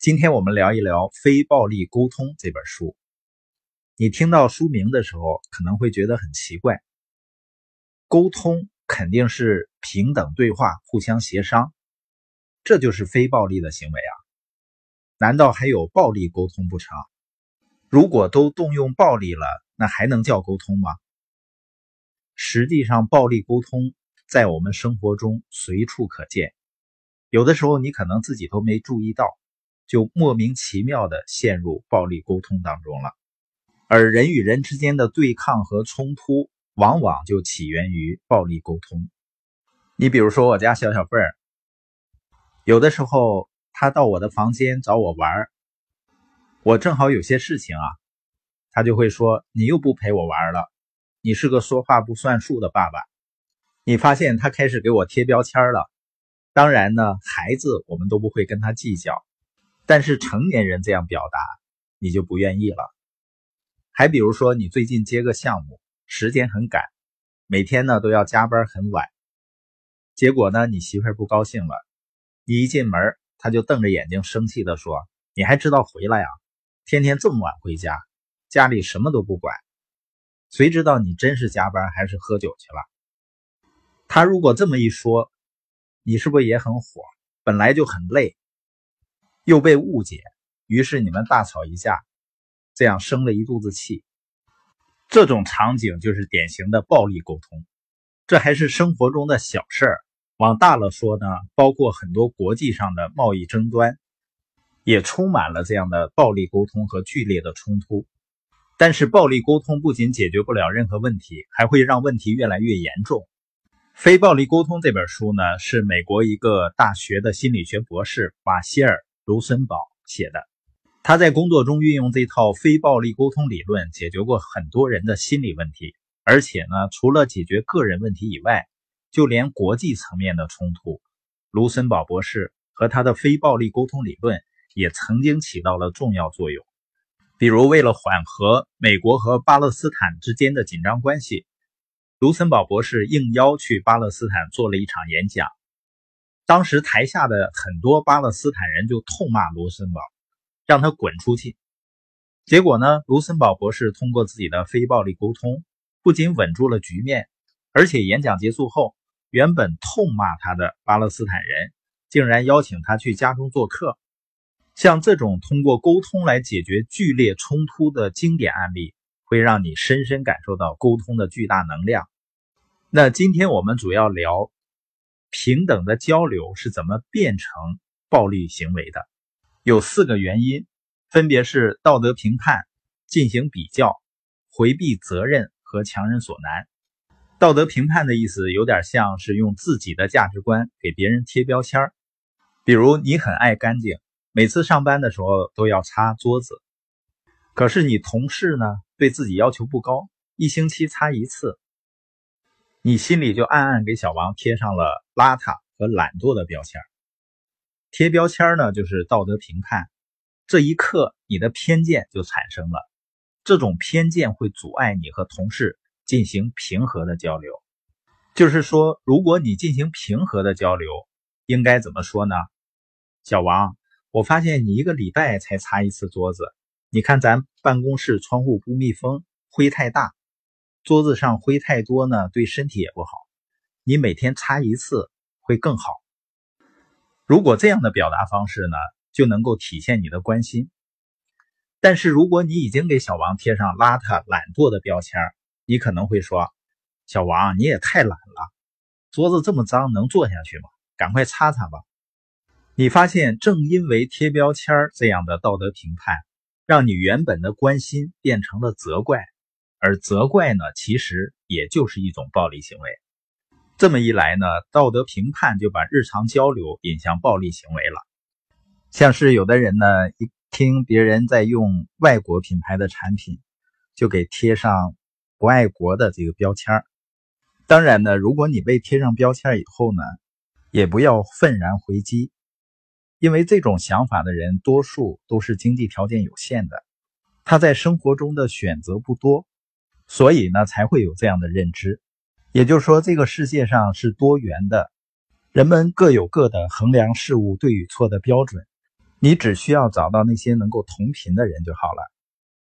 今天我们聊一聊《非暴力沟通》这本书。你听到书名的时候，可能会觉得很奇怪。沟通肯定是平等对话、互相协商，这就是非暴力的行为啊？难道还有暴力沟通不成？如果都动用暴力了，那还能叫沟通吗？实际上，暴力沟通在我们生活中随处可见，有的时候你可能自己都没注意到。就莫名其妙的陷入暴力沟通当中了，而人与人之间的对抗和冲突，往往就起源于暴力沟通。你比如说我家小小贝儿，有的时候他到我的房间找我玩我正好有些事情啊，他就会说：“你又不陪我玩了，你是个说话不算数的爸爸。”你发现他开始给我贴标签了。当然呢，孩子我们都不会跟他计较。但是成年人这样表达，你就不愿意了。还比如说，你最近接个项目，时间很赶，每天呢都要加班很晚。结果呢，你媳妇儿不高兴了，你一进门，她就瞪着眼睛生气的说：“你还知道回来呀？天天这么晚回家，家里什么都不管，谁知道你真是加班还是喝酒去了？”他如果这么一说，你是不是也很火？本来就很累。又被误解，于是你们大吵一架，这样生了一肚子气。这种场景就是典型的暴力沟通。这还是生活中的小事儿，往大了说呢，包括很多国际上的贸易争端，也充满了这样的暴力沟通和剧烈的冲突。但是，暴力沟通不仅解决不了任何问题，还会让问题越来越严重。《非暴力沟通》这本书呢，是美国一个大学的心理学博士马歇尔。卢森堡写的，他在工作中运用这套非暴力沟通理论，解决过很多人的心理问题。而且呢，除了解决个人问题以外，就连国际层面的冲突，卢森堡博士和他的非暴力沟通理论也曾经起到了重要作用。比如，为了缓和美国和巴勒斯坦之间的紧张关系，卢森堡博士应邀去巴勒斯坦做了一场演讲。当时台下的很多巴勒斯坦人就痛骂卢森堡，让他滚出去。结果呢，卢森堡博士通过自己的非暴力沟通，不仅稳住了局面，而且演讲结束后，原本痛骂他的巴勒斯坦人竟然邀请他去家中做客。像这种通过沟通来解决剧烈冲突的经典案例，会让你深深感受到沟通的巨大能量。那今天我们主要聊。平等的交流是怎么变成暴力行为的？有四个原因，分别是道德评判、进行比较、回避责任和强人所难。道德评判的意思有点像是用自己的价值观给别人贴标签比如你很爱干净，每次上班的时候都要擦桌子，可是你同事呢对自己要求不高，一星期擦一次。你心里就暗暗给小王贴上了邋遢和懒惰的标签贴标签呢，就是道德评判。这一刻，你的偏见就产生了。这种偏见会阻碍你和同事进行平和的交流。就是说，如果你进行平和的交流，应该怎么说呢？小王，我发现你一个礼拜才擦一次桌子。你看咱办公室窗户不密封，灰太大。桌子上灰太多呢，对身体也不好。你每天擦一次会更好。如果这样的表达方式呢，就能够体现你的关心。但是如果你已经给小王贴上邋遢、懒惰的标签，你可能会说：“小王，你也太懒了，桌子这么脏，能坐下去吗？赶快擦擦吧。”你发现，正因为贴标签这样的道德评判，让你原本的关心变成了责怪。而责怪呢，其实也就是一种暴力行为。这么一来呢，道德评判就把日常交流引向暴力行为了。像是有的人呢，一听别人在用外国品牌的产品，就给贴上不爱国的这个标签当然呢，如果你被贴上标签以后呢，也不要愤然回击，因为这种想法的人多数都是经济条件有限的，他在生活中的选择不多。所以呢，才会有这样的认知，也就是说，这个世界上是多元的，人们各有各的衡量事物对与错的标准。你只需要找到那些能够同频的人就好了。